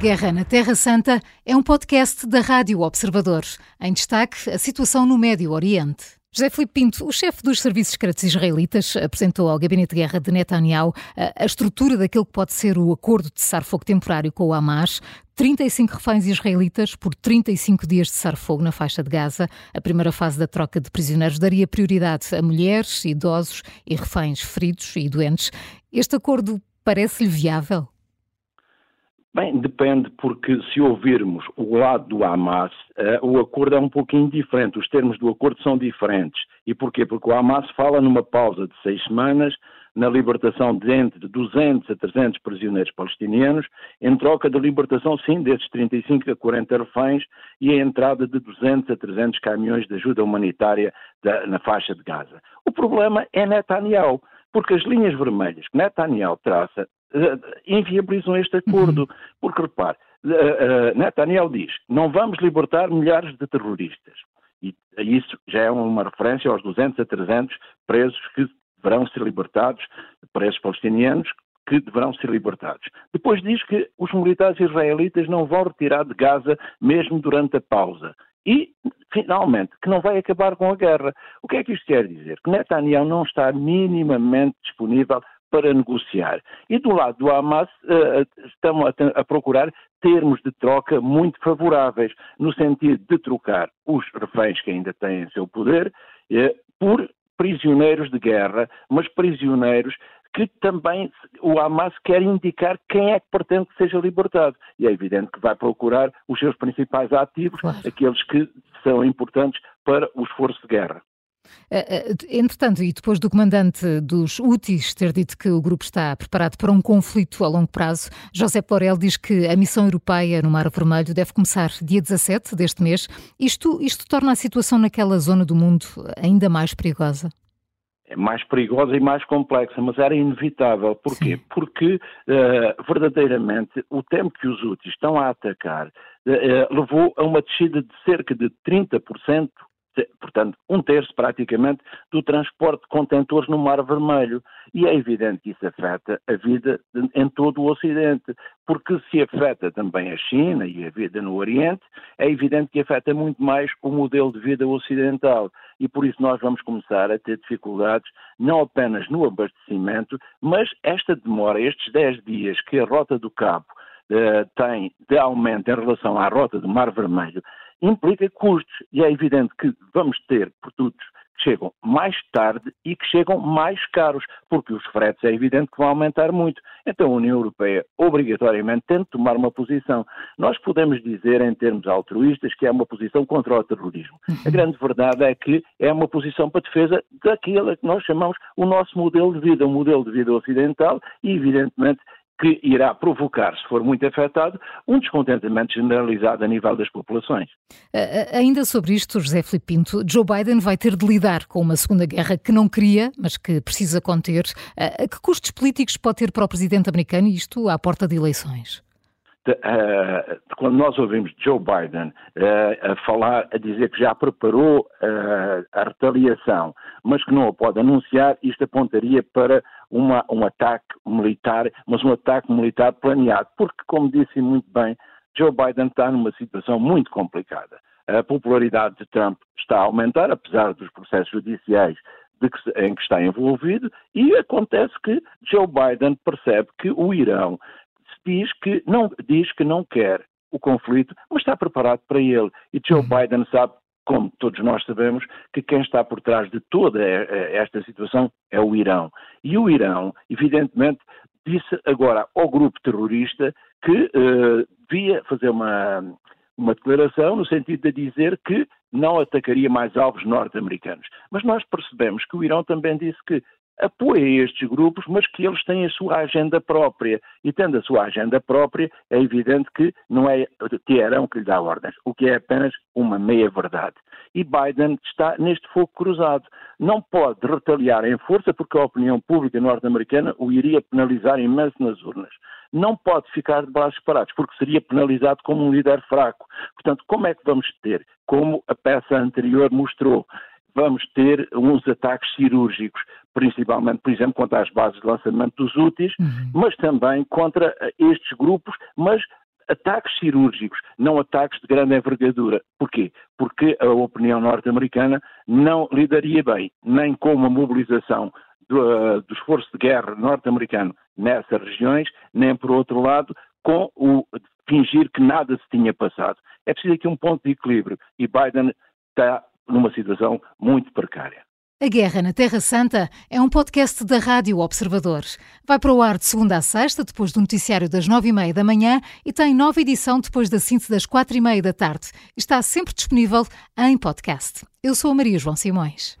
Guerra na Terra Santa é um podcast da Rádio Observador. Em destaque, a situação no Médio Oriente. José Filipe Pinto, o chefe dos serviços secretos israelitas, apresentou ao Gabinete de Guerra de Netanyahu a, estrutura daquilo que pode ser o acordo de cessar-fogo temporário com o Hamas. 35 reféns israelitas por 35 dias de cessar-fogo na faixa de Gaza. A primeira fase da troca de prisioneiros daria prioridade a mulheres, idosos e reféns feridos e doentes. Este acordo parece-lhe viável? Bem, depende, porque se ouvirmos o lado do Hamas, uh, o acordo é um pouquinho diferente, os termos do acordo são diferentes. E porquê? Porque o Hamas fala numa pausa de seis semanas, na libertação de entre 200 a 300 prisioneiros palestinianos, em troca da libertação, sim, desses 35 a 40 reféns e a entrada de 200 a 300 caminhões de ajuda humanitária da, na faixa de Gaza. O problema é Netanyahu porque as linhas vermelhas que Netanyahu traça inviabilizam este acordo. Uhum. Porque, repare, uh, uh, Netanyahu diz: não vamos libertar milhares de terroristas. E isso já é uma referência aos 200 a 300 presos que deverão ser libertados, presos palestinianos que deverão ser libertados. Depois diz que os militares israelitas não vão retirar de Gaza mesmo durante a pausa. E, finalmente, que não vai acabar com a guerra. O que é que isto quer dizer? Que Netanyahu não está minimamente disponível para negociar. E do lado do Hamas uh, estão a, a, procurar termos de troca muito favoráveis, no sentido de trocar os reféns que ainda têm em seu poder uh, por prisioneiros de guerra, mas prisioneiros que também o Hamas quer indicar quem é que pretende que seja libertado. E é evidente que vai procurar os seus principais ativos, claro. aqueles que são importantes para o esforço de guerra. Eh, eh, entretanto, e depois do comandante dos UTIs ter dito que o grupo está preparado para um conflito a longo prazo, José Plorel diz que a missão europeia no Mar Vermelho deve começar dia 17 deste mês. Isto, isto torna a situação naquela zona do mundo ainda mais perigosa? é mais perigosa e mais complexa, mas era inevitável. Porquê? Sim. Porque uh, verdadeiramente o tempo que os úteis estão a atacar uh, levou a uma descida de cerca de 30% portanto, um terço praticamente do transporte de contentores no Mar Vermelho. E é evidente que isso afeta a vida em todo o Ocidente, porque se afeta também a China e a vida no Oriente, é evidente que afeta muito mais o modelo de vida ocidental. E por isso nós vamos começar a ter dificuldades, não apenas no abastecimento, mas esta demora, estes 10 dias que a Rota do Cabo uh, tem de aumento em relação à Rota do Mar Vermelho, implica custos. E é evidente que vamos ter produtos que chegam mais tarde e que chegam mais caros, porque os fretes é evidente que vão aumentar muito. Então a União Europeia, obrigatoriamente, tem de tomar uma posição. Nós podemos dizer, em termos altruístas, que é uma posição contra o terrorismo. A grande verdade é que é uma posição para defesa daquilo que nós chamamos o nosso modelo de vida, um modelo de vida ocidental, e evidentemente que irá provocar, se for muito afetado, um descontentamento generalizado a nível das populações. Ainda sobre isto, José Filipe Pinto, Joe Biden vai ter de lidar com uma segunda guerra que não queria, mas que precisa conter. A que custos políticos pode ter para o presidente americano isto à porta de eleições? Uh, quando nós ouvimos Joe Biden uh, a falar, a dizer que já preparou uh, a retaliação, mas que não a pode anunciar, isto apontaria para uma, um ataque militar, mas um ataque militar planeado, porque, como disse muito bem, Joe Biden está numa situação muito complicada. A popularidade de Trump está a aumentar, apesar dos processos judiciais que, em que está envolvido, e acontece que Joe Biden percebe que o Irão diz que não, diz que não quer o conflito, mas está preparado para ele. E Joe uhum. Biden sabe, como todos nós sabemos, que quem está por trás de toda esta situação é o Irão. E o Irão, evidentemente, disse agora ao grupo terrorista que uh, devia fazer uma, uma declaração no sentido de dizer que não atacaria mais alvos norte-americanos. Mas nós percebemos que o Irão também disse que apoia estes grupos, mas que eles têm a sua agenda própria. E tendo a sua agenda própria, é evidente que não é Teherão que lhe dá ordens, o que é apenas uma meia-verdade. E Biden está neste fogo cruzado. Não pode retaliar em força, porque a opinião pública norte-americana o iria penalizar imenso nas urnas. Não pode ficar de braços parados, porque seria penalizado como um líder fraco. Portanto, como é que vamos ter? Como a peça anterior mostrou, vamos ter uns ataques cirúrgicos, principalmente, por exemplo, contra as bases de lançamento dos úteis, uhum. mas também contra estes grupos, mas ataques cirúrgicos, não ataques de grande envergadura. Porquê? Porque a opinião norte-americana não lidaria bem nem com uma mobilização do, uh, do esforço de guerra norte-americano nessas regiões, nem, por outro lado, com o fingir que nada se tinha passado. É preciso aqui um ponto de equilíbrio e Biden está numa situação muito precária. A Guerra na Terra Santa é um podcast da Rádio Observador. Vai para o ar de segunda a sexta, depois do noticiário das nove e meia da manhã e tem nova edição depois da síntese das quatro e meia da tarde. Está sempre disponível em podcast. Eu sou a Maria João Simões.